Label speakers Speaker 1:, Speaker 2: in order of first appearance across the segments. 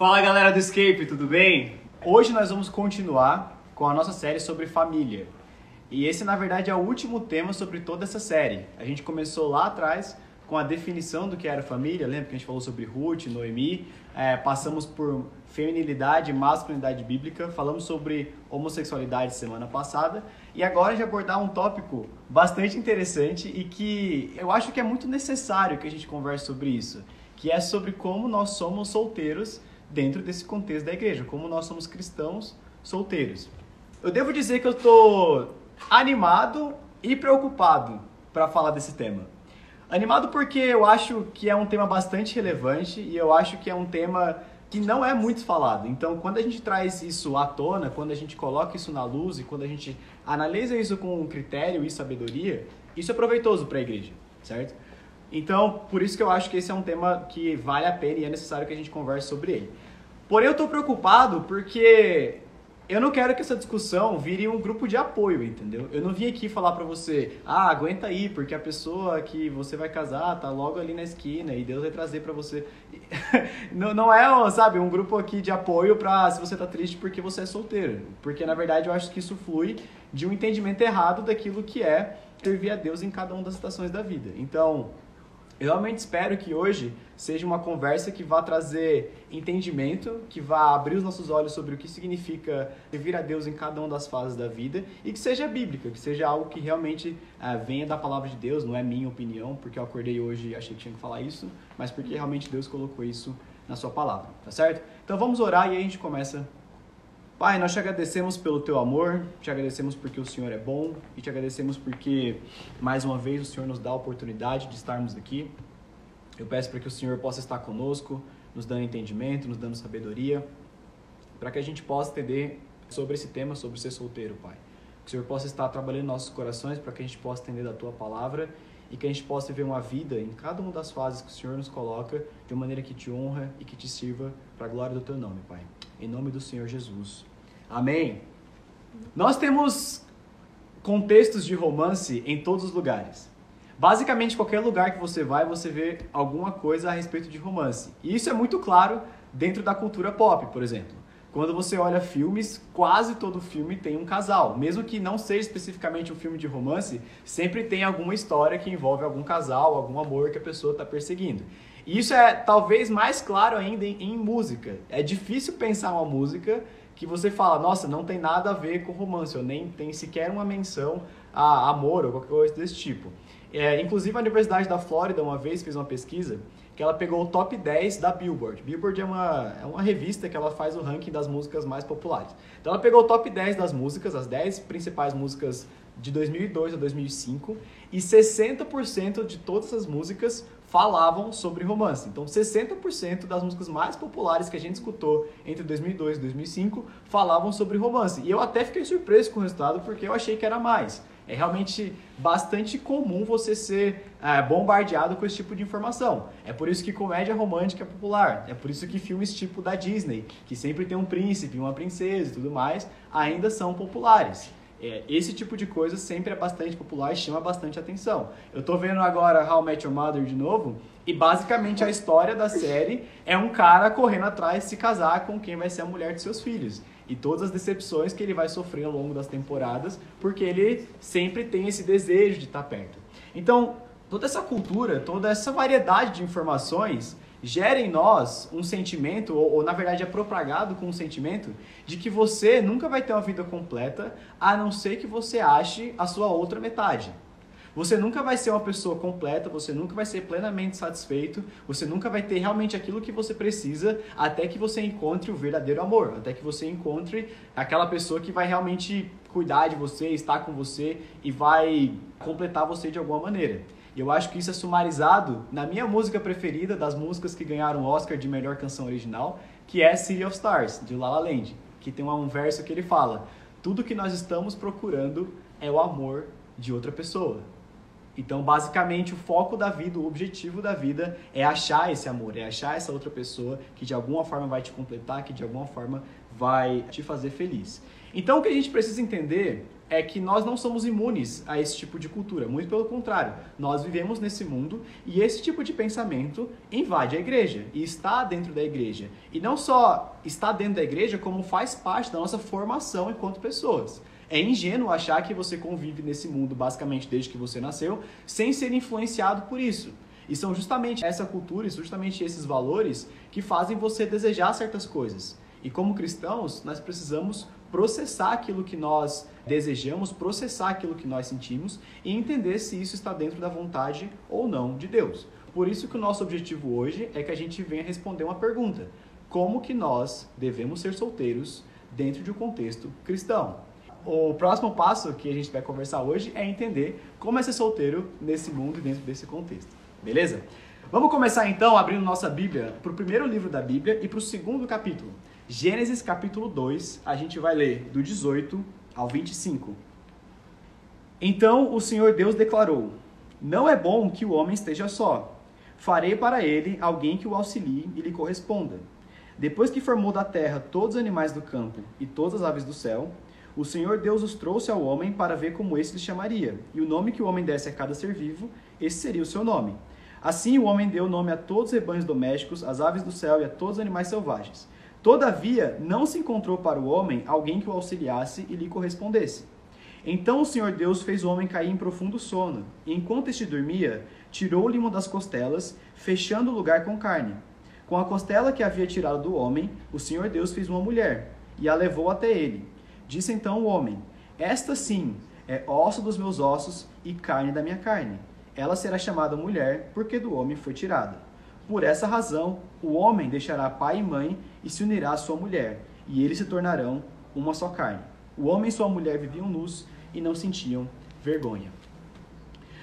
Speaker 1: Fala galera do Escape, tudo bem? Hoje nós vamos continuar com a nossa série sobre família. E esse, na verdade, é o último tema sobre toda essa série. A gente começou lá atrás com a definição do que era família, lembra que a gente falou sobre Ruth, Noemi, é, passamos por feminilidade e masculinidade bíblica, falamos sobre homossexualidade semana passada, e agora a gente abordar um tópico bastante interessante e que eu acho que é muito necessário que a gente converse sobre isso, que é sobre como nós somos solteiros dentro desse contexto da igreja, como nós somos cristãos solteiros. Eu devo dizer que eu estou animado e preocupado para falar desse tema. Animado porque eu acho que é um tema bastante relevante e eu acho que é um tema que não é muito falado. Então, quando a gente traz isso à tona, quando a gente coloca isso na luz e quando a gente analisa isso com critério e sabedoria, isso é proveitoso para a igreja, certo? Então, por isso que eu acho que esse é um tema que vale a pena e é necessário que a gente converse sobre ele. Porém, eu estou preocupado porque eu não quero que essa discussão vire um grupo de apoio, entendeu? Eu não vim aqui falar para você, ah, aguenta aí, porque a pessoa que você vai casar tá logo ali na esquina e Deus vai trazer para você. não, não é, sabe, um grupo aqui de apoio pra se você tá triste porque você é solteiro. Porque na verdade eu acho que isso flui de um entendimento errado daquilo que é servir a Deus em cada uma das situações da vida. Então, eu realmente espero que hoje seja uma conversa que vá trazer entendimento, que vá abrir os nossos olhos sobre o que significa servir a Deus em cada uma das fases da vida e que seja bíblica, que seja algo que realmente uh, venha da palavra de Deus, não é minha opinião, porque eu acordei hoje e achei que tinha que falar isso, mas porque realmente Deus colocou isso na sua palavra, tá certo? Então vamos orar e aí a gente começa Pai, nós te agradecemos pelo teu amor, te agradecemos porque o Senhor é bom e te agradecemos porque mais uma vez o Senhor nos dá a oportunidade de estarmos aqui. Eu peço para que o Senhor possa estar conosco, nos dando entendimento, nos dando sabedoria, para que a gente possa entender sobre esse tema, sobre ser solteiro, Pai. Que o Senhor possa estar trabalhando nossos corações para que a gente possa entender da tua palavra e que a gente possa viver uma vida em cada uma das fases que o Senhor nos coloca de uma maneira que te honra e que te sirva para a glória do teu nome, Pai. Em nome do Senhor Jesus. Amém? Nós temos contextos de romance em todos os lugares. Basicamente, qualquer lugar que você vai, você vê alguma coisa a respeito de romance. E isso é muito claro dentro da cultura pop, por exemplo. Quando você olha filmes, quase todo filme tem um casal. Mesmo que não seja especificamente um filme de romance, sempre tem alguma história que envolve algum casal, algum amor que a pessoa está perseguindo. E isso é talvez mais claro ainda em, em música. É difícil pensar uma música que você fala, nossa, não tem nada a ver com romance, ou nem tem sequer uma menção a amor ou qualquer coisa desse tipo. É, inclusive a Universidade da Flórida uma vez fez uma pesquisa que ela pegou o top 10 da Billboard. Billboard é uma, é uma revista que ela faz o ranking das músicas mais populares. Então ela pegou o top 10 das músicas, as 10 principais músicas de 2002 a 2005, e 60% de todas as músicas falavam sobre romance. Então, 60% das músicas mais populares que a gente escutou entre 2002 e 2005 falavam sobre romance. E eu até fiquei surpreso com o resultado porque eu achei que era mais. É realmente bastante comum você ser é, bombardeado com esse tipo de informação. É por isso que comédia romântica é popular. É por isso que filmes tipo da Disney, que sempre tem um príncipe, uma princesa e tudo mais, ainda são populares. É, esse tipo de coisa sempre é bastante popular e chama bastante atenção. Eu tô vendo agora How I Met Your Mother de novo, e basicamente a história da série é um cara correndo atrás de se casar com quem vai ser a mulher de seus filhos. E todas as decepções que ele vai sofrer ao longo das temporadas, porque ele sempre tem esse desejo de estar perto. Então, toda essa cultura, toda essa variedade de informações gera em nós um sentimento, ou, ou, na verdade é propagado com um sentimento, de que você nunca vai ter uma vida completa a não ser que você ache a sua outra metade. Você nunca vai ser uma pessoa completa, você nunca vai ser plenamente satisfeito, você nunca vai ter realmente aquilo que você precisa até que você encontre o verdadeiro amor, até que você encontre aquela pessoa que vai realmente cuidar de você, estar com você e vai completar você de alguma maneira. E eu acho que isso é sumarizado na minha música preferida, das músicas que ganharam o Oscar de melhor canção original, que é City of Stars, de La La Land, que tem um verso que ele fala: Tudo que nós estamos procurando é o amor de outra pessoa. Então, basicamente, o foco da vida, o objetivo da vida é achar esse amor, é achar essa outra pessoa que de alguma forma vai te completar, que de alguma forma vai te fazer feliz. Então, o que a gente precisa entender é que nós não somos imunes a esse tipo de cultura. Muito pelo contrário, nós vivemos nesse mundo e esse tipo de pensamento invade a igreja e está dentro da igreja. E não só está dentro da igreja, como faz parte da nossa formação enquanto pessoas. É ingênuo achar que você convive nesse mundo basicamente desde que você nasceu sem ser influenciado por isso. E são justamente essa cultura e justamente esses valores que fazem você desejar certas coisas. E como cristãos, nós precisamos processar aquilo que nós desejamos, processar aquilo que nós sentimos e entender se isso está dentro da vontade ou não de Deus. Por isso que o nosso objetivo hoje é que a gente venha responder uma pergunta: como que nós devemos ser solteiros dentro de um contexto cristão? O próximo passo que a gente vai conversar hoje é entender como é ser solteiro nesse mundo e dentro desse contexto. Beleza? Vamos começar então abrindo nossa Bíblia para o primeiro livro da Bíblia e para o segundo capítulo. Gênesis capítulo 2, a gente vai ler do 18 ao 25. Então o Senhor Deus declarou: Não é bom que o homem esteja só. Farei para ele alguém que o auxilie e lhe corresponda. Depois que formou da terra todos os animais do campo e todas as aves do céu, o Senhor Deus os trouxe ao homem para ver como esse lhe chamaria. E o nome que o homem desse a cada ser vivo, esse seria o seu nome. Assim o homem deu nome a todos os rebanhos domésticos, às aves do céu e a todos os animais selvagens. Todavia, não se encontrou para o homem alguém que o auxiliasse e lhe correspondesse. Então o Senhor Deus fez o homem cair em profundo sono, e enquanto este dormia, tirou-lhe uma das costelas, fechando o lugar com carne. Com a costela que havia tirado do homem, o Senhor Deus fez uma mulher, e a levou até ele. Disse então o homem: Esta sim é osso dos meus ossos e carne da minha carne. Ela será chamada mulher, porque do homem foi tirada. Por essa razão, o homem deixará pai e mãe e se unirá à sua mulher, e eles se tornarão uma só carne. O homem e sua mulher viviam nus e não sentiam vergonha.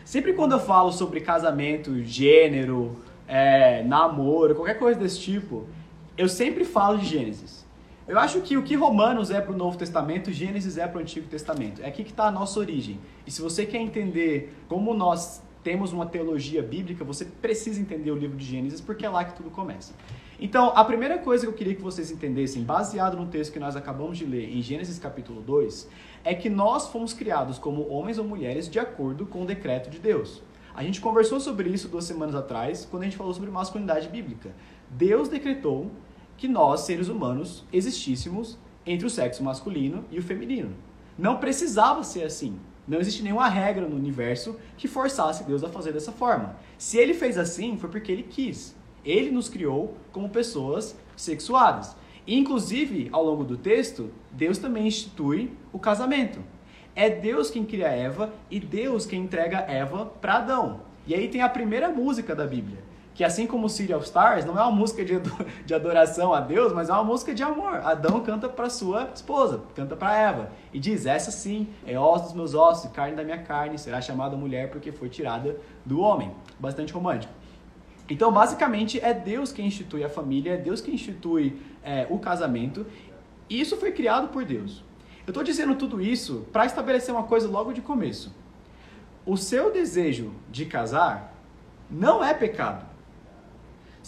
Speaker 1: Sempre quando eu falo sobre casamento, gênero, é, namoro, qualquer coisa desse tipo, eu sempre falo de Gênesis. Eu acho que o que Romanos é para o Novo Testamento, Gênesis é para o Antigo Testamento. É aqui que está a nossa origem. E se você quer entender como nós temos uma teologia bíblica, você precisa entender o livro de Gênesis, porque é lá que tudo começa. Então, a primeira coisa que eu queria que vocês entendessem, baseado no texto que nós acabamos de ler em Gênesis capítulo 2, é que nós fomos criados como homens ou mulheres de acordo com o decreto de Deus. A gente conversou sobre isso duas semanas atrás, quando a gente falou sobre masculinidade bíblica. Deus decretou que nós, seres humanos, existíssemos entre o sexo masculino e o feminino. Não precisava ser assim. Não existe nenhuma regra no universo que forçasse Deus a fazer dessa forma. Se ele fez assim, foi porque ele quis. Ele nos criou como pessoas sexuadas. inclusive, ao longo do texto, Deus também institui o casamento. É Deus quem cria Eva e Deus quem entrega Eva para Adão. E aí tem a primeira música da Bíblia que assim como City of Stars, não é uma música de, de adoração a Deus, mas é uma música de amor. Adão canta para sua esposa, canta para Eva, e diz: Essa sim é osso dos meus ossos carne da minha carne, será chamada mulher porque foi tirada do homem. Bastante romântico. Então, basicamente, é Deus quem institui a família, é Deus quem institui é, o casamento, e isso foi criado por Deus. Eu estou dizendo tudo isso para estabelecer uma coisa logo de começo. O seu desejo de casar não é pecado.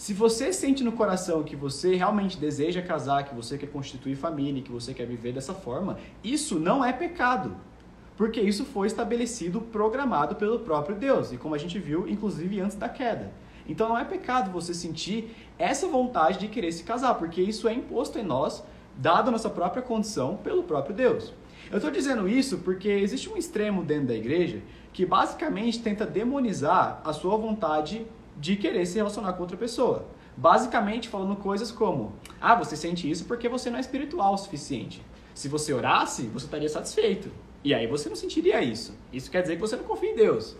Speaker 1: Se você sente no coração que você realmente deseja casar, que você quer constituir família, que você quer viver dessa forma, isso não é pecado. Porque isso foi estabelecido, programado pelo próprio Deus. E como a gente viu, inclusive antes da queda. Então não é pecado você sentir essa vontade de querer se casar, porque isso é imposto em nós, dado a nossa própria condição, pelo próprio Deus. Eu estou dizendo isso porque existe um extremo dentro da igreja que basicamente tenta demonizar a sua vontade de querer se relacionar com outra pessoa. Basicamente falando coisas como: ah, você sente isso porque você não é espiritual o suficiente. Se você orasse, você estaria satisfeito. E aí você não sentiria isso. Isso quer dizer que você não confia em Deus.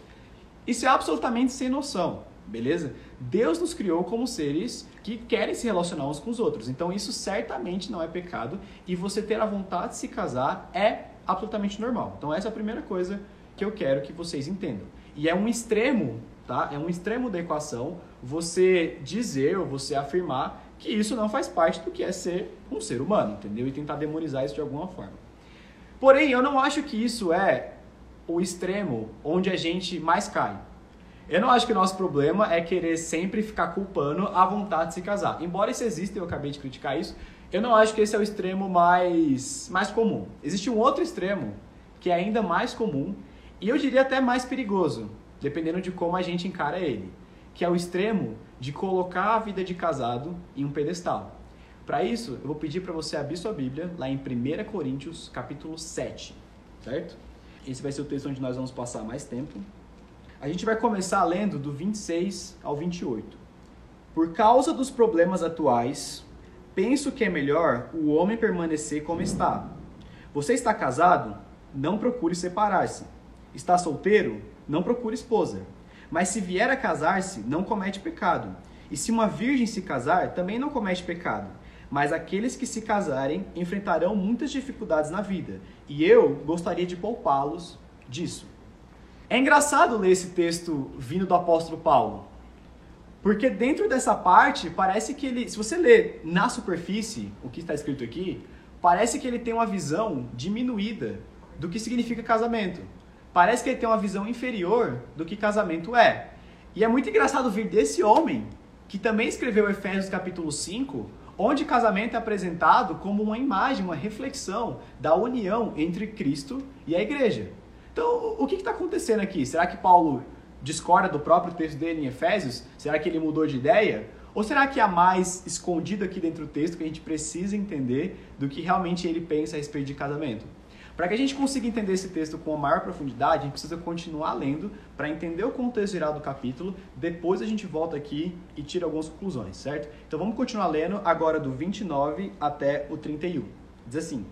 Speaker 1: Isso é absolutamente sem noção, beleza? Deus nos criou como seres que querem se relacionar uns com os outros. Então isso certamente não é pecado e você ter a vontade de se casar é absolutamente normal. Então essa é a primeira coisa que eu quero que vocês entendam. E é um extremo tá? É um extremo da equação você dizer ou você afirmar que isso não faz parte do que é ser um ser humano, entendeu? E tentar demonizar isso de alguma forma. Porém, eu não acho que isso é o extremo onde a gente mais cai. Eu não acho que o nosso problema é querer sempre ficar culpando a vontade de se casar. Embora isso exista, eu acabei de criticar isso, eu não acho que esse é o extremo mais, mais comum. Existe um outro extremo que é ainda mais comum e eu diria até mais perigoso, dependendo de como a gente encara ele, que é o extremo de colocar a vida de casado em um pedestal. Para isso, eu vou pedir para você abrir sua Bíblia lá em 1 Coríntios, capítulo 7, certo? Esse vai ser o texto onde nós vamos passar mais tempo. A gente vai começar lendo do 26 ao 28. Por causa dos problemas atuais, penso que é melhor o homem permanecer como está. Você está casado? Não procure separar-se. Está solteiro? Não procure esposa. Mas se vier a casar-se, não comete pecado. E se uma virgem se casar, também não comete pecado. Mas aqueles que se casarem enfrentarão muitas dificuldades na vida, e eu gostaria de poupá-los disso. É engraçado ler esse texto vindo do apóstolo Paulo, porque dentro dessa parte, parece que ele, se você ler na superfície o que está escrito aqui, parece que ele tem uma visão diminuída do que significa casamento. Parece que ele tem uma visão inferior do que casamento é. E é muito engraçado vir desse homem, que também escreveu Efésios capítulo 5, onde casamento é apresentado como uma imagem, uma reflexão da união entre Cristo e a igreja. Então, o que está acontecendo aqui? Será que Paulo discorda do próprio texto dele em Efésios? Será que ele mudou de ideia? Ou será que há mais escondido aqui dentro do texto que a gente precisa entender do que realmente ele pensa a respeito de casamento? Para que a gente consiga entender esse texto com maior profundidade, a gente precisa continuar lendo para entender o contexto geral do capítulo. Depois a gente volta aqui e tira algumas conclusões, certo? Então vamos continuar lendo agora do 29 até o 31. Diz assim: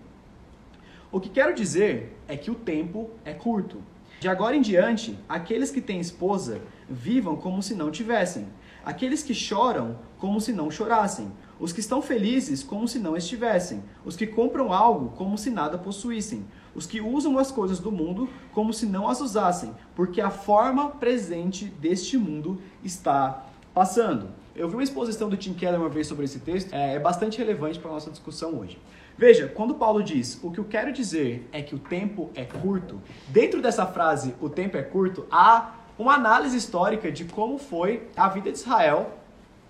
Speaker 1: O que quero dizer é que o tempo é curto. De agora em diante, aqueles que têm esposa vivam como se não tivessem, aqueles que choram como se não chorassem, os que estão felizes como se não estivessem, os que compram algo como se nada possuíssem, os que usam as coisas do mundo como se não as usassem, porque a forma presente deste mundo está passando. Eu vi uma exposição do Tim Keller uma vez sobre esse texto, é, é bastante relevante para a nossa discussão hoje. Veja, quando Paulo diz o que eu quero dizer é que o tempo é curto, dentro dessa frase, o tempo é curto, há uma análise histórica de como foi a vida de Israel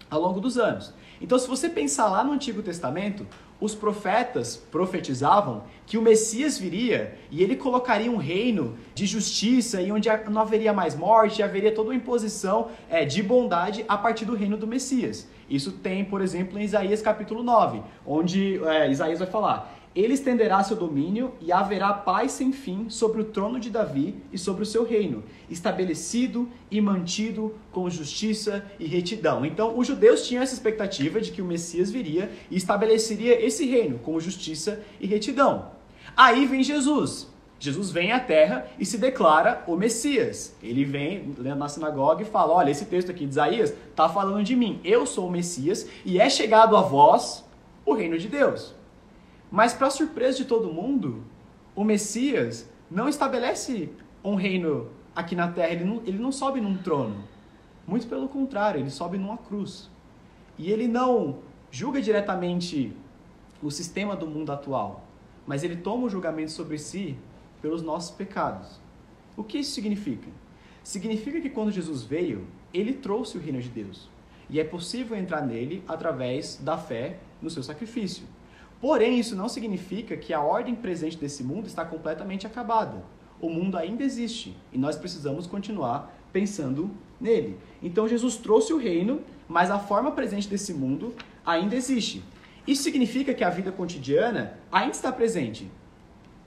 Speaker 1: ao longo dos anos. Então, se você pensar lá no Antigo Testamento, os profetas profetizavam que o Messias viria e ele colocaria um reino de justiça e onde não haveria mais morte, haveria toda uma imposição é, de bondade a partir do reino do Messias. Isso tem, por exemplo, em Isaías capítulo 9, onde é, Isaías vai falar: Ele estenderá seu domínio e haverá paz sem fim sobre o trono de Davi e sobre o seu reino, estabelecido e mantido com justiça e retidão. Então, os judeus tinham essa expectativa de que o Messias viria e estabeleceria esse reino com justiça e retidão. Aí vem Jesus. Jesus vem à terra e se declara o Messias. Ele vem na sinagoga e fala: Olha, esse texto aqui de Isaías está falando de mim. Eu sou o Messias e é chegado a vós o reino de Deus. Mas, para surpresa de todo mundo, o Messias não estabelece um reino aqui na terra. Ele não, ele não sobe num trono. Muito pelo contrário, ele sobe numa cruz. E ele não julga diretamente o sistema do mundo atual, mas ele toma o julgamento sobre si pelos nossos pecados. O que isso significa? Significa que quando Jesus veio, ele trouxe o reino de Deus. E é possível entrar nele através da fé no seu sacrifício. Porém, isso não significa que a ordem presente desse mundo está completamente acabada. O mundo ainda existe e nós precisamos continuar pensando nele. Então, Jesus trouxe o reino, mas a forma presente desse mundo ainda existe. Isso significa que a vida cotidiana ainda está presente,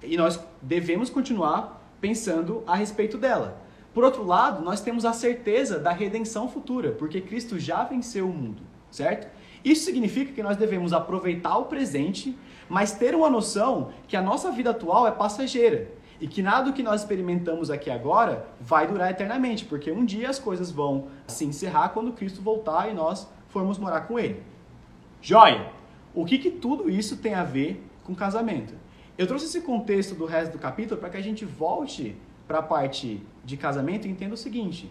Speaker 1: e nós devemos continuar pensando a respeito dela. Por outro lado, nós temos a certeza da redenção futura, porque Cristo já venceu o mundo, certo? Isso significa que nós devemos aproveitar o presente, mas ter uma noção que a nossa vida atual é passageira e que nada do que nós experimentamos aqui agora vai durar eternamente, porque um dia as coisas vão se encerrar quando Cristo voltar e nós formos morar com Ele. Joia! O que, que tudo isso tem a ver com casamento? Eu trouxe esse contexto do resto do capítulo para que a gente volte para a parte de casamento e entenda o seguinte: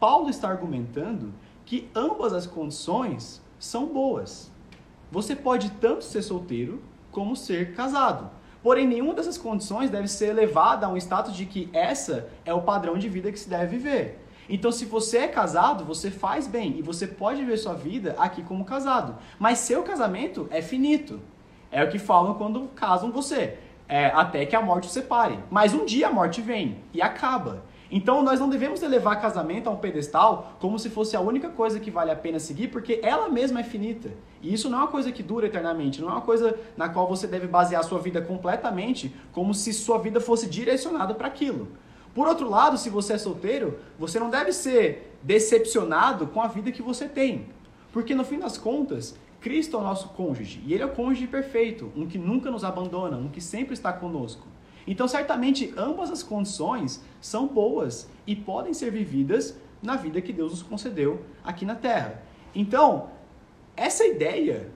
Speaker 1: Paulo está argumentando que ambas as condições são boas. Você pode tanto ser solteiro como ser casado. Porém, nenhuma dessas condições deve ser elevada a um status de que essa é o padrão de vida que se deve viver. Então, se você é casado, você faz bem e você pode viver sua vida aqui como casado. Mas seu casamento é finito. É o que falam quando casam você. É, até que a morte o separe. Mas um dia a morte vem e acaba. Então nós não devemos elevar casamento a um pedestal como se fosse a única coisa que vale a pena seguir, porque ela mesma é finita. E isso não é uma coisa que dura eternamente, não é uma coisa na qual você deve basear sua vida completamente, como se sua vida fosse direcionada para aquilo. Por outro lado, se você é solteiro, você não deve ser decepcionado com a vida que você tem. Porque no fim das contas, Cristo é o nosso cônjuge, e ele é o cônjuge perfeito, um que nunca nos abandona, um que sempre está conosco. Então, certamente, ambas as condições são boas e podem ser vividas na vida que Deus nos concedeu aqui na Terra. Então, essa ideia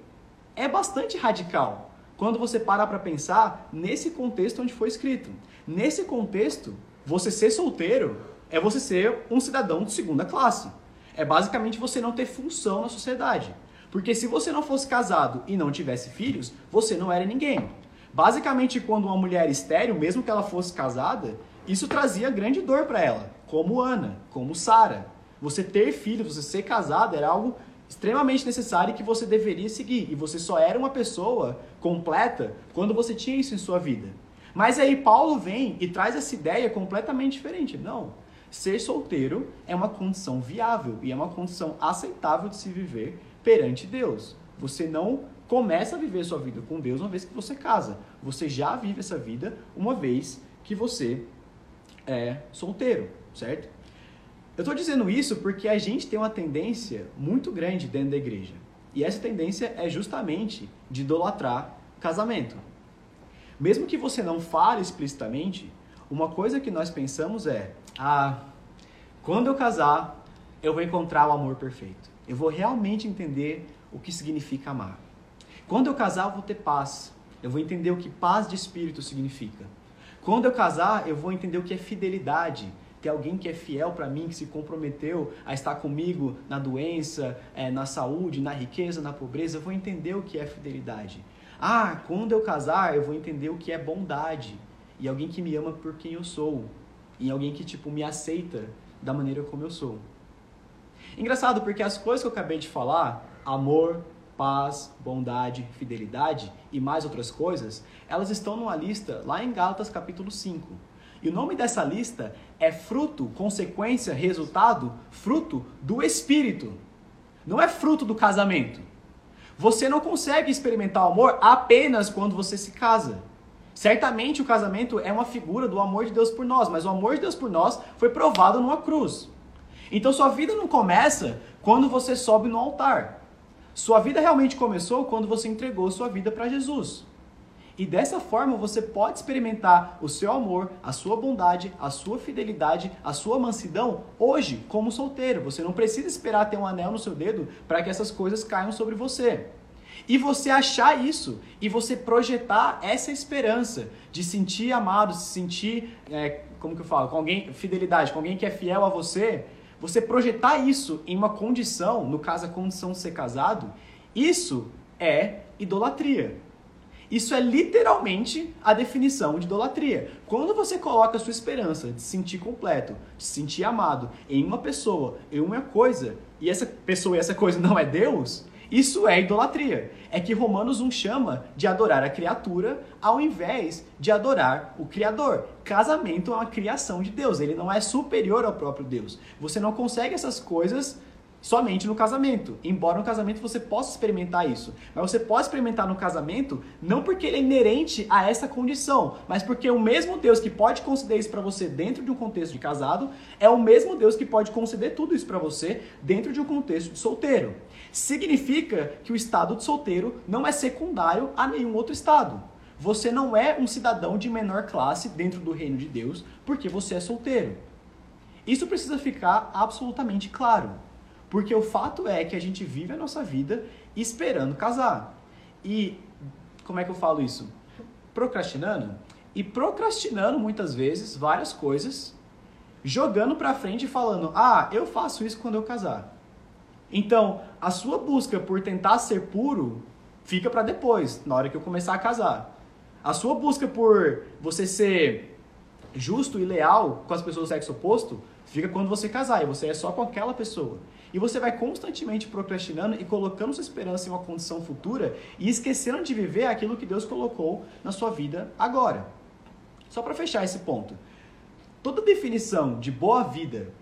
Speaker 1: é bastante radical quando você para para pensar nesse contexto onde foi escrito. Nesse contexto, você ser solteiro é você ser um cidadão de segunda classe. É basicamente você não ter função na sociedade. Porque se você não fosse casado e não tivesse filhos, você não era ninguém. Basicamente, quando uma mulher estéreo, mesmo que ela fosse casada, isso trazia grande dor para ela, como Ana, como Sara. Você ter filhos, você ser casado era algo extremamente necessário que você deveria seguir. E você só era uma pessoa completa quando você tinha isso em sua vida. Mas aí Paulo vem e traz essa ideia completamente diferente. Não. Ser solteiro é uma condição viável e é uma condição aceitável de se viver perante Deus. Você não começa a viver sua vida com Deus uma vez que você casa. Você já vive essa vida uma vez que você é solteiro, certo? Eu estou dizendo isso porque a gente tem uma tendência muito grande dentro da igreja. E essa tendência é justamente de idolatrar casamento. Mesmo que você não fale explicitamente, uma coisa que nós pensamos é: ah, quando eu casar, eu vou encontrar o amor perfeito. Eu vou realmente entender o que significa amar. Quando eu casar, eu vou ter paz. Eu vou entender o que paz de espírito significa. Quando eu casar, eu vou entender o que é fidelidade. Ter alguém que é fiel para mim, que se comprometeu a estar comigo na doença, é, na saúde, na riqueza, na pobreza. Eu vou entender o que é fidelidade. Ah, quando eu casar, eu vou entender o que é bondade. E alguém que me ama por quem eu sou. E alguém que, tipo, me aceita da maneira como eu sou. Engraçado, porque as coisas que eu acabei de falar, amor, paz, bondade, fidelidade e mais outras coisas, elas estão numa lista lá em Gálatas capítulo 5. E o nome dessa lista é fruto, consequência, resultado, fruto do Espírito. Não é fruto do casamento. Você não consegue experimentar o amor apenas quando você se casa. Certamente o casamento é uma figura do amor de Deus por nós, mas o amor de Deus por nós foi provado numa cruz. Então sua vida não começa quando você sobe no altar. Sua vida realmente começou quando você entregou sua vida para Jesus. E dessa forma você pode experimentar o seu amor, a sua bondade, a sua fidelidade, a sua mansidão hoje, como solteiro. Você não precisa esperar ter um anel no seu dedo para que essas coisas caiam sobre você. E você achar isso e você projetar essa esperança de sentir amado, se sentir, é, como que eu falo, com alguém, fidelidade, com alguém que é fiel a você, você projetar isso em uma condição, no caso a condição de ser casado, isso é idolatria. Isso é literalmente a definição de idolatria. Quando você coloca a sua esperança de se sentir completo, de se sentir amado em uma pessoa, em uma coisa, e essa pessoa e essa coisa não é Deus, isso é idolatria. É que Romanos 1 chama de adorar a criatura ao invés de adorar o Criador. Casamento é uma criação de Deus, ele não é superior ao próprio Deus. Você não consegue essas coisas somente no casamento. Embora no casamento você possa experimentar isso. Mas você pode experimentar no casamento não porque ele é inerente a essa condição, mas porque o mesmo Deus que pode conceder isso para você dentro de um contexto de casado é o mesmo Deus que pode conceder tudo isso para você dentro de um contexto de solteiro significa que o estado de solteiro não é secundário a nenhum outro estado. Você não é um cidadão de menor classe dentro do reino de Deus porque você é solteiro. Isso precisa ficar absolutamente claro. Porque o fato é que a gente vive a nossa vida esperando casar. E como é que eu falo isso? Procrastinando. E procrastinando muitas vezes várias coisas, jogando para frente e falando: "Ah, eu faço isso quando eu casar". Então, a sua busca por tentar ser puro fica para depois, na hora que eu começar a casar. A sua busca por você ser justo e leal com as pessoas do sexo oposto fica quando você casar e você é só com aquela pessoa. E você vai constantemente procrastinando e colocando sua esperança em uma condição futura e esquecendo de viver aquilo que Deus colocou na sua vida agora. Só para fechar esse ponto. Toda definição de boa vida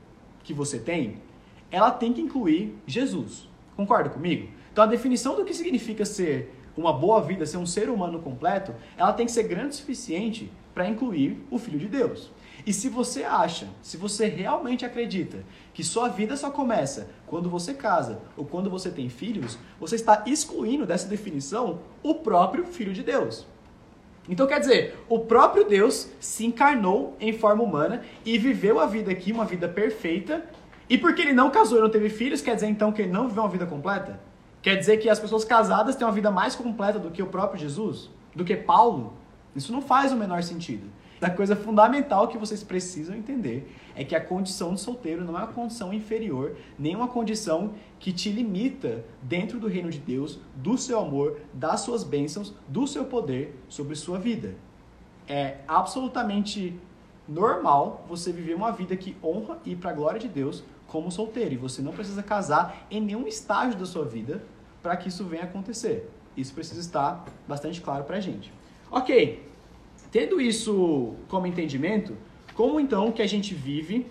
Speaker 1: que você tem, ela tem que incluir Jesus. Concorda comigo? Então a definição do que significa ser uma boa vida, ser um ser humano completo, ela tem que ser grande o suficiente para incluir o Filho de Deus. E se você acha, se você realmente acredita que sua vida só começa quando você casa ou quando você tem filhos, você está excluindo dessa definição o próprio Filho de Deus. Então quer dizer, o próprio Deus se encarnou em forma humana e viveu a vida aqui, uma vida perfeita. E porque ele não casou e não teve filhos, quer dizer então que ele não viveu uma vida completa? Quer dizer que as pessoas casadas têm uma vida mais completa do que o próprio Jesus? Do que Paulo? Isso não faz o menor sentido. A coisa fundamental que vocês precisam entender é que a condição de solteiro não é uma condição inferior, nem uma condição que te limita dentro do reino de Deus, do seu amor, das suas bênçãos, do seu poder sobre sua vida. É absolutamente normal você viver uma vida que honra e para a glória de Deus como solteiro. E você não precisa casar em nenhum estágio da sua vida para que isso venha acontecer. Isso precisa estar bastante claro para a gente. Ok, tendo isso como entendimento, como então que a gente vive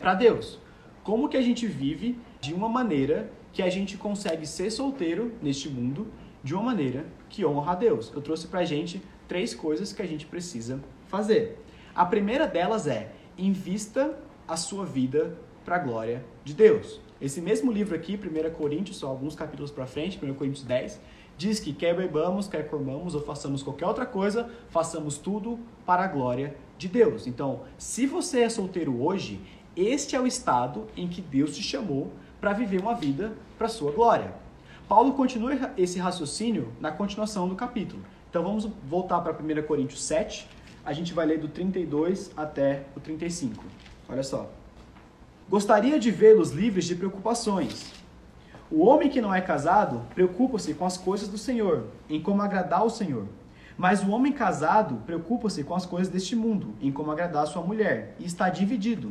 Speaker 1: para Deus? Como que a gente vive de uma maneira que a gente consegue ser solteiro neste mundo de uma maneira que honra a Deus? Eu trouxe para a gente três coisas que a gente precisa fazer. A primeira delas é invista a sua vida para a glória de Deus. Esse mesmo livro aqui, 1 Coríntios, só alguns capítulos para frente, 1 Coríntios 10, diz que quer bebamos, quer comamos ou façamos qualquer outra coisa, façamos tudo para a glória de Deus. Então, se você é solteiro hoje, este é o estado em que Deus te chamou para viver uma vida para sua glória. Paulo continua esse raciocínio na continuação do capítulo. Então vamos voltar para 1 Coríntios 7, a gente vai ler do 32 até o 35. Olha só. Gostaria de vê-los livres de preocupações. O homem que não é casado preocupa-se com as coisas do Senhor, em como agradar ao Senhor. Mas o homem casado preocupa-se com as coisas deste mundo, em como agradar a sua mulher, e está dividido.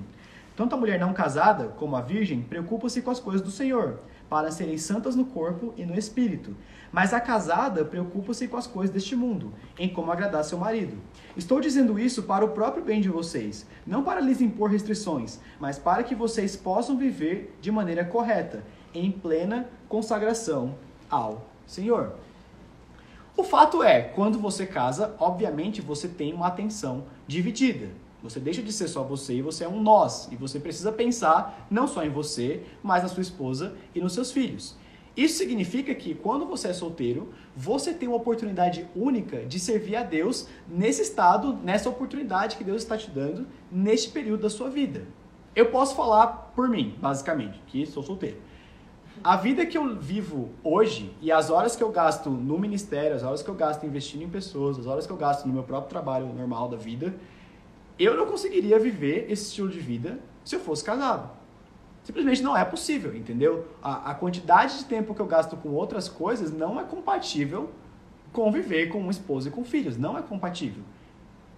Speaker 1: Tanto a mulher não casada como a virgem preocupa-se com as coisas do Senhor, para serem santas no corpo e no espírito. Mas a casada preocupa-se com as coisas deste mundo, em como agradar seu marido. Estou dizendo isso para o próprio bem de vocês, não para lhes impor restrições, mas para que vocês possam viver de maneira correta, em plena consagração ao Senhor. O fato é, quando você casa, obviamente você tem uma atenção dividida. Você deixa de ser só você e você é um nós. E você precisa pensar não só em você, mas na sua esposa e nos seus filhos. Isso significa que quando você é solteiro, você tem uma oportunidade única de servir a Deus nesse estado, nessa oportunidade que Deus está te dando neste período da sua vida. Eu posso falar por mim, basicamente, que sou solteiro. A vida que eu vivo hoje e as horas que eu gasto no ministério, as horas que eu gasto investindo em pessoas, as horas que eu gasto no meu próprio trabalho normal da vida, eu não conseguiria viver esse estilo de vida se eu fosse casado. Simplesmente não é possível, entendeu? A, a quantidade de tempo que eu gasto com outras coisas não é compatível com viver com uma esposa e com filhos. Não é compatível.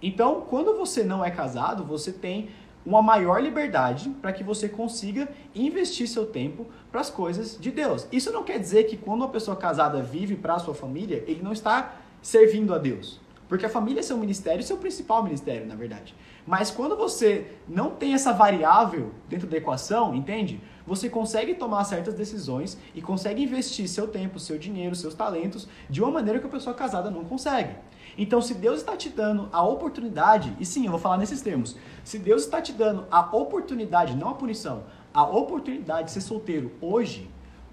Speaker 1: Então, quando você não é casado, você tem uma maior liberdade para que você consiga investir seu tempo para as coisas de Deus. Isso não quer dizer que quando uma pessoa casada vive para a sua família, ele não está servindo a Deus. Porque a família é seu ministério, seu principal ministério, na verdade. Mas quando você não tem essa variável dentro da equação, entende? Você consegue tomar certas decisões e consegue investir seu tempo, seu dinheiro, seus talentos de uma maneira que a pessoa casada não consegue. Então, se Deus está te dando a oportunidade, e sim, eu vou falar nesses termos, se Deus está te dando a oportunidade, não a punição, a oportunidade de ser solteiro hoje,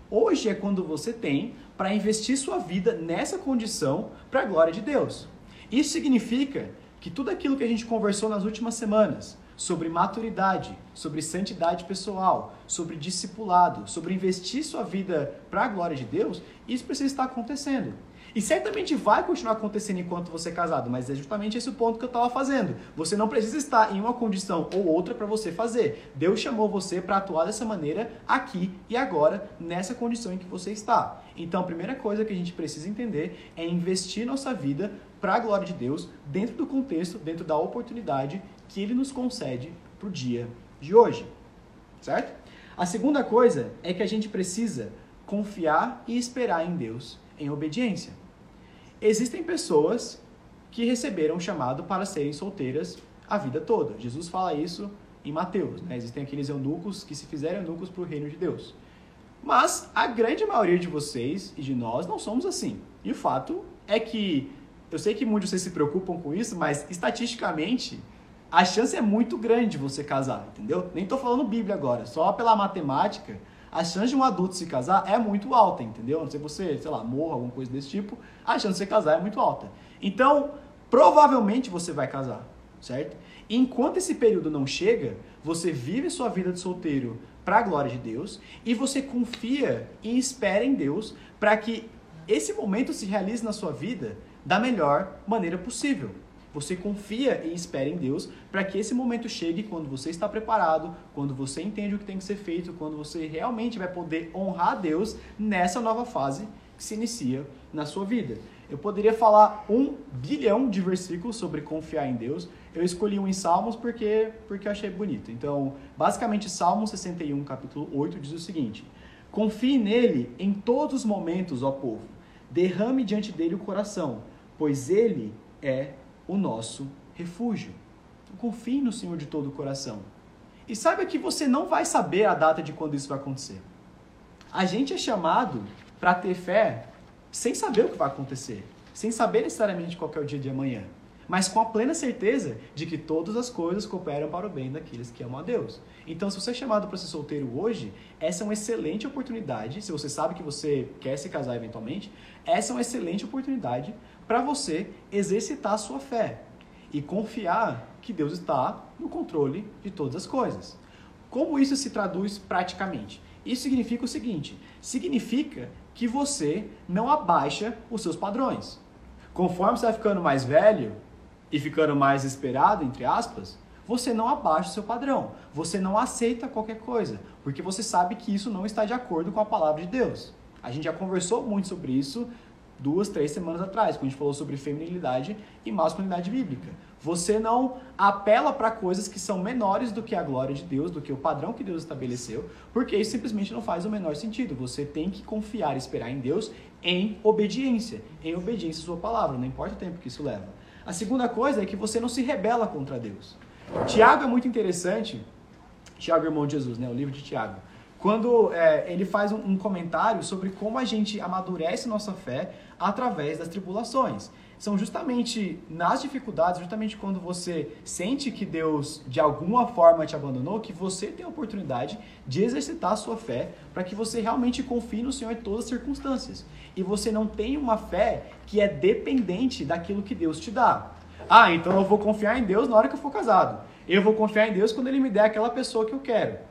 Speaker 1: hoje é quando você tem para investir sua vida nessa condição para a glória de Deus. Isso significa que tudo aquilo que a gente conversou nas últimas semanas, sobre maturidade, sobre santidade pessoal, sobre discipulado, sobre investir sua vida para a glória de Deus, isso precisa estar acontecendo. E certamente vai continuar acontecendo enquanto você é casado, mas é justamente esse o ponto que eu estava fazendo. Você não precisa estar em uma condição ou outra para você fazer. Deus chamou você para atuar dessa maneira aqui e agora, nessa condição em que você está. Então, a primeira coisa que a gente precisa entender é investir nossa vida para a glória de Deus, dentro do contexto, dentro da oportunidade que Ele nos concede para o dia de hoje. Certo? A segunda coisa é que a gente precisa confiar e esperar em Deus em obediência. Existem pessoas que receberam o chamado para serem solteiras a vida toda. Jesus fala isso em Mateus. Né? Existem aqueles eunucos que se fizeram eunucos para o reino de Deus. Mas a grande maioria de vocês e de nós não somos assim. E o fato é que, eu sei que muitos de vocês se preocupam com isso, mas estatisticamente a chance é muito grande de você casar, entendeu? Nem estou falando Bíblia agora, só pela matemática a chance de um adulto se casar é muito alta, entendeu? Não sei se você, sei lá, morra, alguma coisa desse tipo, a chance de você casar é muito alta. Então, provavelmente você vai casar, certo? Enquanto esse período não chega, você vive sua vida de solteiro para a glória de Deus e você confia e espera em Deus para que esse momento se realize na sua vida da melhor maneira possível. Você confia e espera em Deus para que esse momento chegue quando você está preparado, quando você entende o que tem que ser feito, quando você realmente vai poder honrar Deus nessa nova fase que se inicia na sua vida. Eu poderia falar um bilhão de versículos sobre confiar em Deus. Eu escolhi um em Salmos porque, porque eu achei bonito. Então, basicamente, Salmo 61, capítulo 8, diz o seguinte: Confie nele em todos os momentos, ó povo. Derrame diante dele o coração, pois ele é o nosso refúgio. Confie no Senhor de todo o coração. E saiba que você não vai saber a data de quando isso vai acontecer. A gente é chamado para ter fé sem saber o que vai acontecer, sem saber necessariamente qual é o dia de amanhã, mas com a plena certeza de que todas as coisas cooperam para o bem daqueles que amam a Deus. Então, se você é chamado para ser solteiro hoje, essa é uma excelente oportunidade. Se você sabe que você quer se casar eventualmente, essa é uma excelente oportunidade para você exercitar a sua fé e confiar que Deus está no controle de todas as coisas. Como isso se traduz praticamente? Isso significa o seguinte: significa que você não abaixa os seus padrões. Conforme você vai ficando mais velho e ficando mais esperado, entre aspas, você não abaixa o seu padrão. Você não aceita qualquer coisa, porque você sabe que isso não está de acordo com a palavra de Deus. A gente já conversou muito sobre isso duas, três semanas atrás, quando a gente falou sobre feminilidade e masculinidade bíblica. Você não apela para coisas que são menores do que a glória de Deus, do que o padrão que Deus estabeleceu, porque isso simplesmente não faz o menor sentido. Você tem que confiar e esperar em Deus em obediência, em obediência à sua palavra, não importa o tempo que isso leva. A segunda coisa é que você não se rebela contra Deus. Tiago é muito interessante, Tiago, irmão de Jesus, né? o livro de Tiago quando é, ele faz um, um, comentário sobre como a gente amadurece nossa fé através das tribulações. São justamente nas dificuldades, justamente quando você sente que Deus de alguma forma te abandonou, que você tem a oportunidade de exercitar a sua fé para que você realmente confie no Senhor em todas as circunstâncias. E você não tem uma fé que é dependente daquilo que Deus te dá. Ah, então eu vou confiar em Deus na hora que eu for casado. Eu vou confiar em Deus quando Ele me der aquela pessoa que eu quero.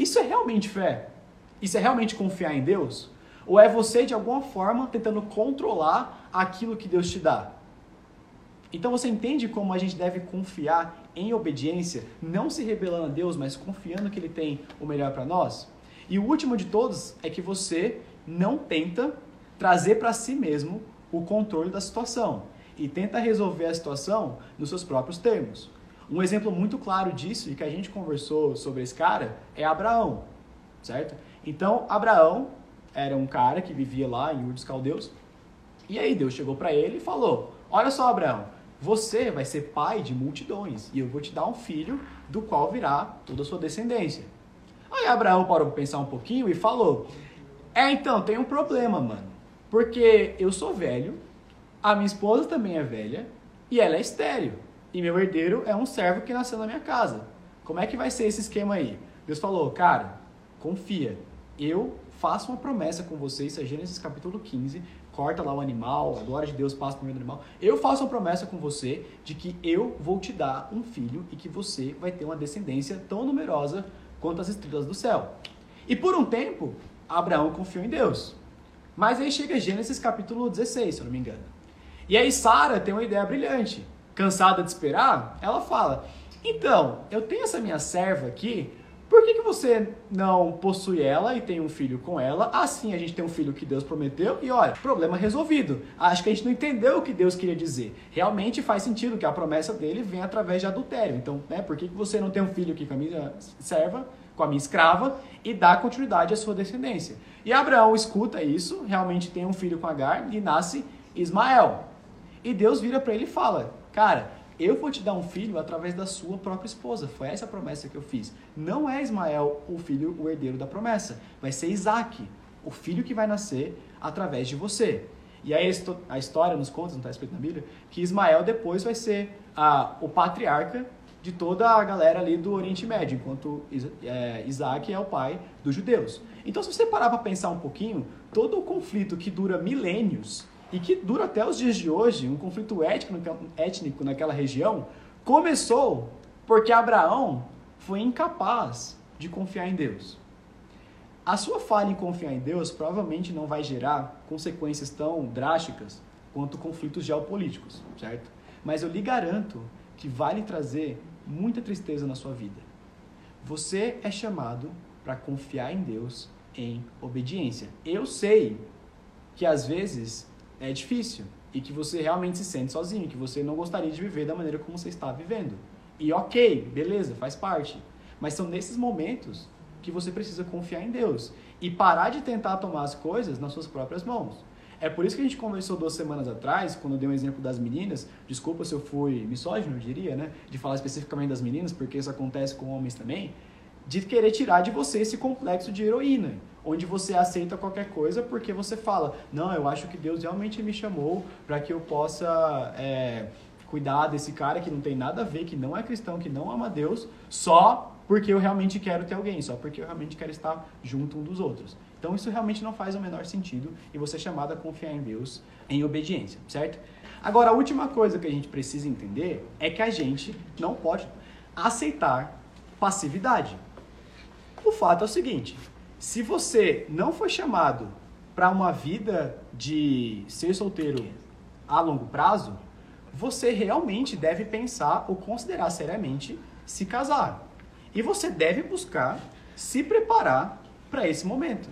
Speaker 1: Isso é realmente fé? Isso é realmente confiar em Deus? Ou é você, de alguma forma, tentando controlar aquilo que Deus te dá? Então você entende como a gente deve confiar em obediência, não se rebelando a Deus, mas confiando que Ele tem o melhor para nós? E o último de todos é que você não tenta trazer para si mesmo o controle da situação e tenta resolver a situação nos seus próprios termos. Um exemplo muito claro disso e que a gente conversou sobre esse cara é Abraão, certo? Então, Abraão era um cara que vivia lá em Ur dos Caldeus. E aí Deus chegou para ele e falou: "Olha só, Abraão, você vai ser pai de multidões e eu vou te dar um filho do qual virá toda a sua descendência." Aí Abraão parou para pensar um pouquinho e falou: "É, então, tem um problema, mano. Porque eu sou velho, a minha esposa também é velha e ela é estéril. E meu herdeiro é um servo que nasceu na minha casa. Como é que vai ser esse esquema aí?" Deus falou: "Cara, confia. Eu faço uma promessa com vocês, isso é Gênesis capítulo 15, corta lá o animal, a glória de Deus passa por meio do animal. Eu faço uma promessa com você de que eu vou te dar um filho e que você vai ter uma descendência tão numerosa quanto as estrelas do céu. E por um tempo, Abraão confiou em Deus. Mas aí chega Gênesis capítulo 16, se eu não me engano. E aí Sara tem uma ideia brilhante. Cansada de esperar, ela fala: Então, eu tenho essa minha serva aqui, por que, que você não possui ela e tem um filho com ela? Assim a gente tem um filho que Deus prometeu e olha, problema resolvido. Acho que a gente não entendeu o que Deus queria dizer. Realmente faz sentido que a promessa dele vem através de adultério. Então, né, por que, que você não tem um filho aqui com a minha serva, com a minha escrava e dá continuidade à sua descendência? E Abraão escuta isso, realmente tem um filho com Agar e nasce Ismael. E Deus vira para ele e fala: Cara, eu vou te dar um filho através da sua própria esposa. Foi essa a promessa que eu fiz. Não é Ismael o filho, o herdeiro da promessa. Vai ser Isaac, o filho que vai nascer através de você. E aí a história nos conta, não está escrito na Bíblia, que Ismael depois vai ser o patriarca de toda a galera ali do Oriente Médio, enquanto é, Isaac é o pai dos judeus. Então, se você parar para pensar um pouquinho, todo o conflito que dura milênios e que dura até os dias de hoje, um conflito étnico, naquela região, começou porque Abraão foi incapaz de confiar em Deus. A sua falha em confiar em Deus provavelmente não vai gerar consequências tão drásticas quanto conflitos geopolíticos, certo? Mas eu lhe garanto que vai lhe trazer muita tristeza na sua vida. Você é chamado para confiar em Deus em obediência. Eu sei que às vezes é difícil e que você realmente se sente sozinho, que você não gostaria de viver da maneira como você está vivendo. E ok, beleza, faz parte. Mas são nesses momentos que você precisa confiar em Deus e parar de tentar tomar as coisas nas suas próprias mãos. É por isso que a gente conversou duas semanas atrás, quando eu dei um exemplo das meninas. Desculpa se eu fui misógino, eu diria, né? De falar especificamente das meninas, porque isso acontece com homens também. De querer tirar de você esse complexo de heroína onde você aceita qualquer coisa porque você fala, não, eu acho que Deus realmente me chamou para que eu possa é, cuidar desse cara que não tem nada a ver, que não é cristão, que não ama Deus, só porque eu realmente quero ter alguém, só porque eu realmente quero estar junto um dos outros. Então isso realmente não faz o menor sentido e você é chamado a confiar em Deus em obediência, certo? Agora, a última coisa que a gente precisa entender é que a gente não pode aceitar passividade. O fato é o seguinte: se você não foi chamado para uma vida de ser solteiro a longo prazo, você realmente deve pensar ou considerar seriamente se casar. E você deve buscar se preparar para esse momento.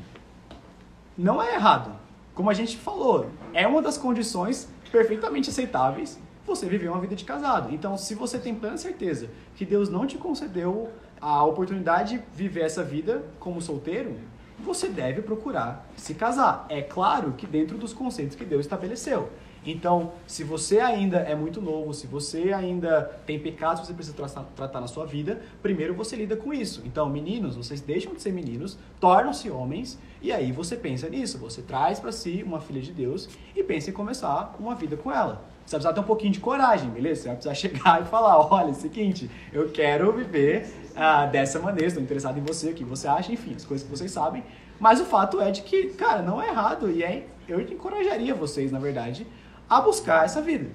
Speaker 1: Não é errado. Como a gente falou, é uma das condições perfeitamente aceitáveis você viver uma vida de casado. Então, se você tem plena certeza que Deus não te concedeu a oportunidade de viver essa vida como solteiro, você deve procurar se casar. É claro que dentro dos conceitos que Deus estabeleceu. Então, se você ainda é muito novo, se você ainda tem pecados que você precisa tratar, tratar na sua vida, primeiro você lida com isso. Então, meninos, vocês deixam de ser meninos, tornam-se homens, e aí você pensa nisso. Você traz para si uma filha de Deus e pensa em começar uma vida com ela. Você vai precisar ter um pouquinho de coragem, beleza? Você vai precisar chegar e falar: olha, é o seguinte, eu quero viver ah, dessa maneira, estou interessado em você, o que você acha, enfim, as coisas que vocês sabem. Mas o fato é de que, cara, não é errado e é, eu encorajaria vocês, na verdade, a buscar essa vida.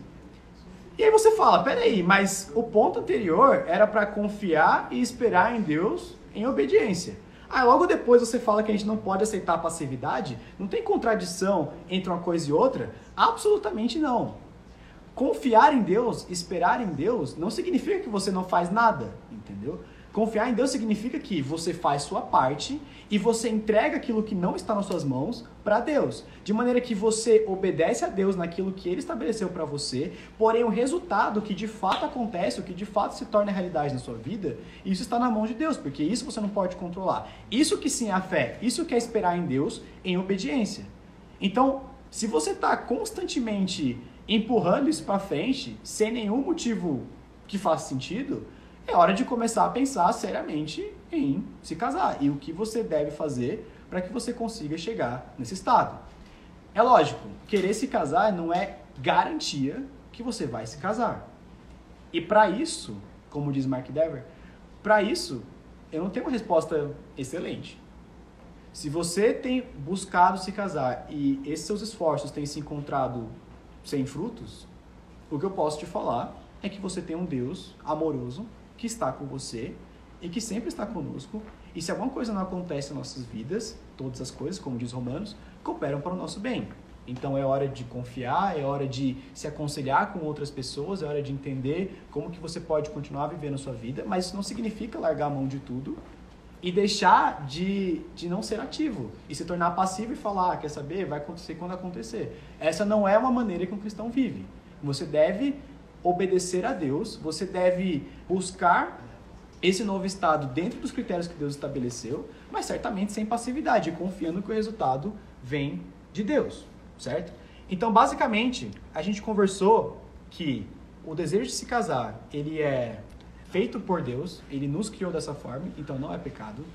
Speaker 1: E aí você fala, peraí, mas o ponto anterior era para confiar e esperar em Deus em obediência. Aí logo depois você fala que a gente não pode aceitar passividade, não tem contradição entre uma coisa e outra? Absolutamente não. Confiar em Deus, esperar em Deus, não significa que você não faz nada, entendeu? Confiar em Deus significa que você faz sua parte e você entrega aquilo que não está nas suas mãos para Deus, de maneira que você obedece a Deus naquilo que ele estabeleceu para você, porém o resultado que de fato acontece, o que de fato se torna realidade na sua vida, isso está na mão de Deus, porque isso você não pode controlar. Isso que sim é a fé, isso que é esperar em Deus em obediência. Então, se você está constantemente empurrando isso para frente, sem nenhum motivo que faça sentido, é hora de começar a pensar seriamente em se casar e o que você deve fazer para que você consiga chegar nesse estado. É lógico, querer se casar não é garantia que você vai se casar. E para isso, como diz Mark Dever, para isso eu não tenho uma resposta excelente. Se você tem buscado se casar e esses seus esforços têm se encontrado sem frutos, o que eu posso te falar é que você tem um Deus amoroso que está com você e que sempre está conosco. E se alguma coisa não acontece em nossas vidas, todas as coisas, como diz Romanos, cooperam para o nosso bem. Então é hora de confiar, é hora de se aconselhar com outras pessoas, é hora de entender como que você pode continuar vivendo a sua vida, mas isso não significa largar a mão de tudo e deixar de, de não ser ativo e se tornar passivo e falar, ah, quer saber, vai acontecer quando acontecer. Essa não é uma maneira que um cristão vive. Você deve obedecer a Deus, você deve buscar esse novo estado dentro dos critérios que Deus estabeleceu, mas certamente sem passividade, confiando que o resultado vem de Deus certo? Então, basicamente, a gente conversou que o desejo de se casar, ele é feito por Deus, ele nos criou dessa forma, então não é pecado.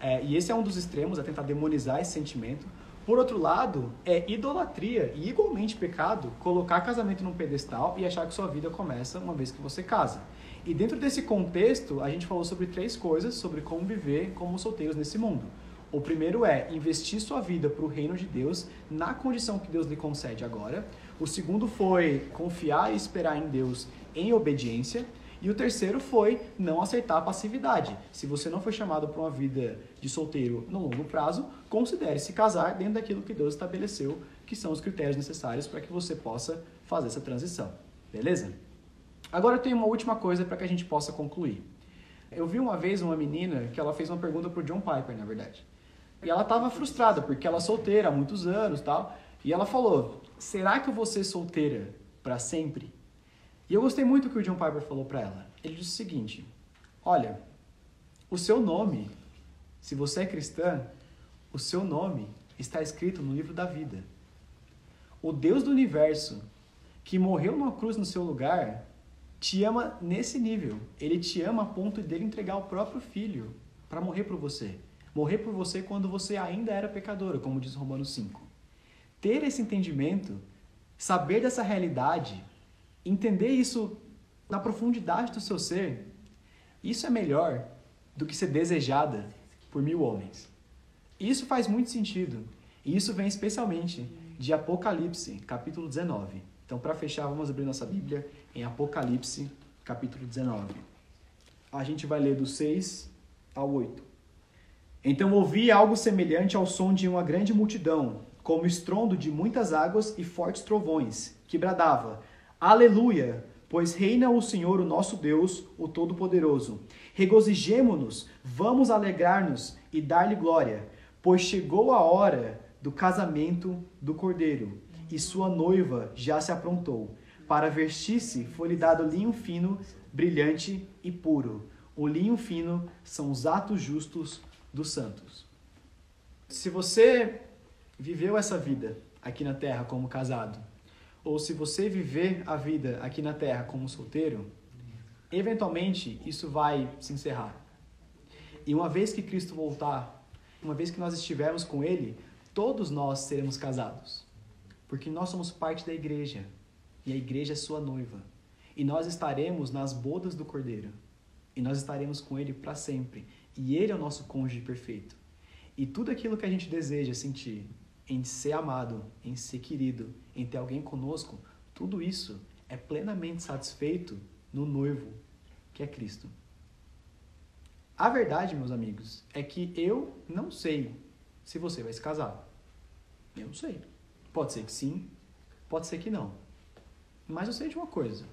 Speaker 1: É, e esse é um dos extremos, é tentar demonizar esse sentimento. Por outro lado, é idolatria e igualmente pecado colocar casamento num pedestal e achar que sua vida começa uma vez que você casa. E dentro desse contexto, a gente falou sobre três coisas sobre como viver como solteiros nesse mundo. O primeiro é investir sua vida para o reino de Deus na condição que Deus lhe concede agora. O segundo foi confiar e esperar em Deus em obediência. E o terceiro foi não aceitar a passividade. Se você não foi chamado para uma vida de solteiro no longo prazo, considere se casar dentro daquilo que Deus estabeleceu, que são os critérios necessários para que você possa fazer essa transição. Beleza? Agora eu tenho uma última coisa para que a gente possa concluir. Eu vi uma vez uma menina que ela fez uma pergunta para o John Piper, na verdade. E ela estava frustrada, porque ela é solteira há muitos anos tal. E ela falou: será que eu vou ser solteira para sempre? E eu gostei muito do que o John Piper falou para ela. Ele disse o seguinte: olha, o seu nome, se você é cristã, o seu nome está escrito no livro da vida. O Deus do universo, que morreu numa cruz no seu lugar, te ama nesse nível. Ele te ama a ponto de ele entregar o próprio filho para morrer por você morrer por você quando você ainda era pecadora, como diz Romanos 5. Ter esse entendimento, saber dessa realidade, entender isso na profundidade do seu ser, isso é melhor do que ser desejada por mil homens. Isso faz muito sentido. E isso vem especialmente de Apocalipse, capítulo 19. Então, para fechar, vamos abrir nossa Bíblia em Apocalipse, capítulo 19. A gente vai ler do 6 ao 8. Então ouvi algo semelhante ao som de uma grande multidão, como estrondo de muitas águas e fortes trovões, que bradava: Aleluia! Pois reina o Senhor, o nosso Deus, o Todo-Poderoso. Regozijemo-nos, vamos alegrar-nos e dar-lhe glória, pois chegou a hora do casamento do Cordeiro, e sua noiva já se aprontou. Para vestir-se foi-lhe dado linho fino, brilhante e puro. O linho fino são os atos justos dos santos. Se você viveu essa vida aqui na terra como casado, ou se você viver a vida aqui na terra como solteiro, eventualmente isso vai se encerrar. E uma vez que Cristo voltar, uma vez que nós estivermos com Ele, todos nós seremos casados. Porque nós somos parte da igreja. E a igreja é sua noiva. E nós estaremos nas bodas do Cordeiro. E nós estaremos com Ele para sempre. E Ele é o nosso cônjuge perfeito. E tudo aquilo que a gente deseja sentir em ser amado, em ser querido, em ter alguém conosco, tudo isso é plenamente satisfeito no noivo, que é Cristo. A verdade, meus amigos, é que eu não sei se você vai se casar. Eu não sei. Pode ser que sim, pode ser que não. Mas eu sei de uma coisa.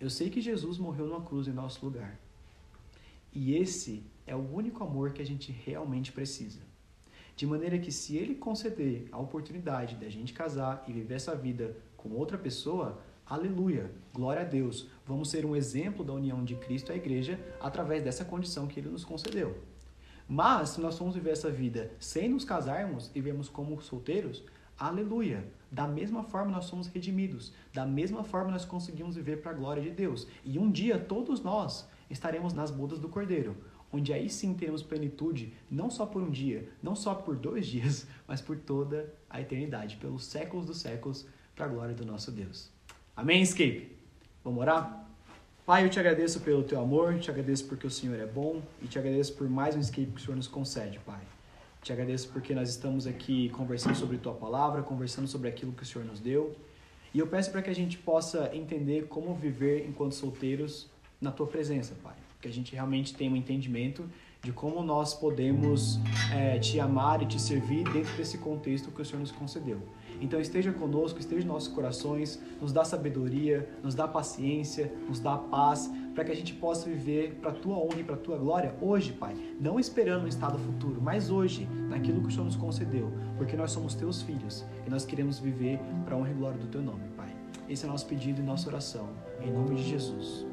Speaker 1: Eu sei que Jesus morreu numa cruz em nosso lugar. E esse é o único amor que a gente realmente precisa. De maneira que se ele conceder a oportunidade da gente casar e viver essa vida com outra pessoa, aleluia, glória a Deus. Vamos ser um exemplo da união de Cristo à igreja através dessa condição que ele nos concedeu. Mas se nós formos viver essa vida sem nos casarmos e vivemos como solteiros, aleluia. Da mesma forma nós somos redimidos, da mesma forma nós conseguimos viver para a glória de Deus. E um dia todos nós estaremos nas bodas do Cordeiro, onde aí sim teremos plenitude, não só por um dia, não só por dois dias, mas por toda a eternidade, pelos séculos dos séculos, para a glória do nosso Deus. Amém, Escape? Vamos orar? Pai, eu te agradeço pelo teu amor, te agradeço porque o Senhor é bom e te agradeço por mais um Escape que o Senhor nos concede, Pai. Te agradeço porque nós estamos aqui conversando sobre tua palavra, conversando sobre aquilo que o Senhor nos deu. E eu peço para que a gente possa entender como viver enquanto solteiros na tua presença, Pai que a gente realmente tenha um entendimento de como nós podemos é, te amar e te servir dentro desse contexto que o Senhor nos concedeu. Então esteja conosco, esteja em nossos corações, nos dá sabedoria, nos dá paciência, nos dá paz, para que a gente possa viver para a tua honra e para a tua glória hoje, Pai. Não esperando um estado futuro, mas hoje, naquilo que o Senhor nos concedeu, porque nós somos teus filhos e nós queremos viver para a honra e glória do teu nome, Pai. Esse é o nosso pedido e nossa oração. Em nome de Jesus.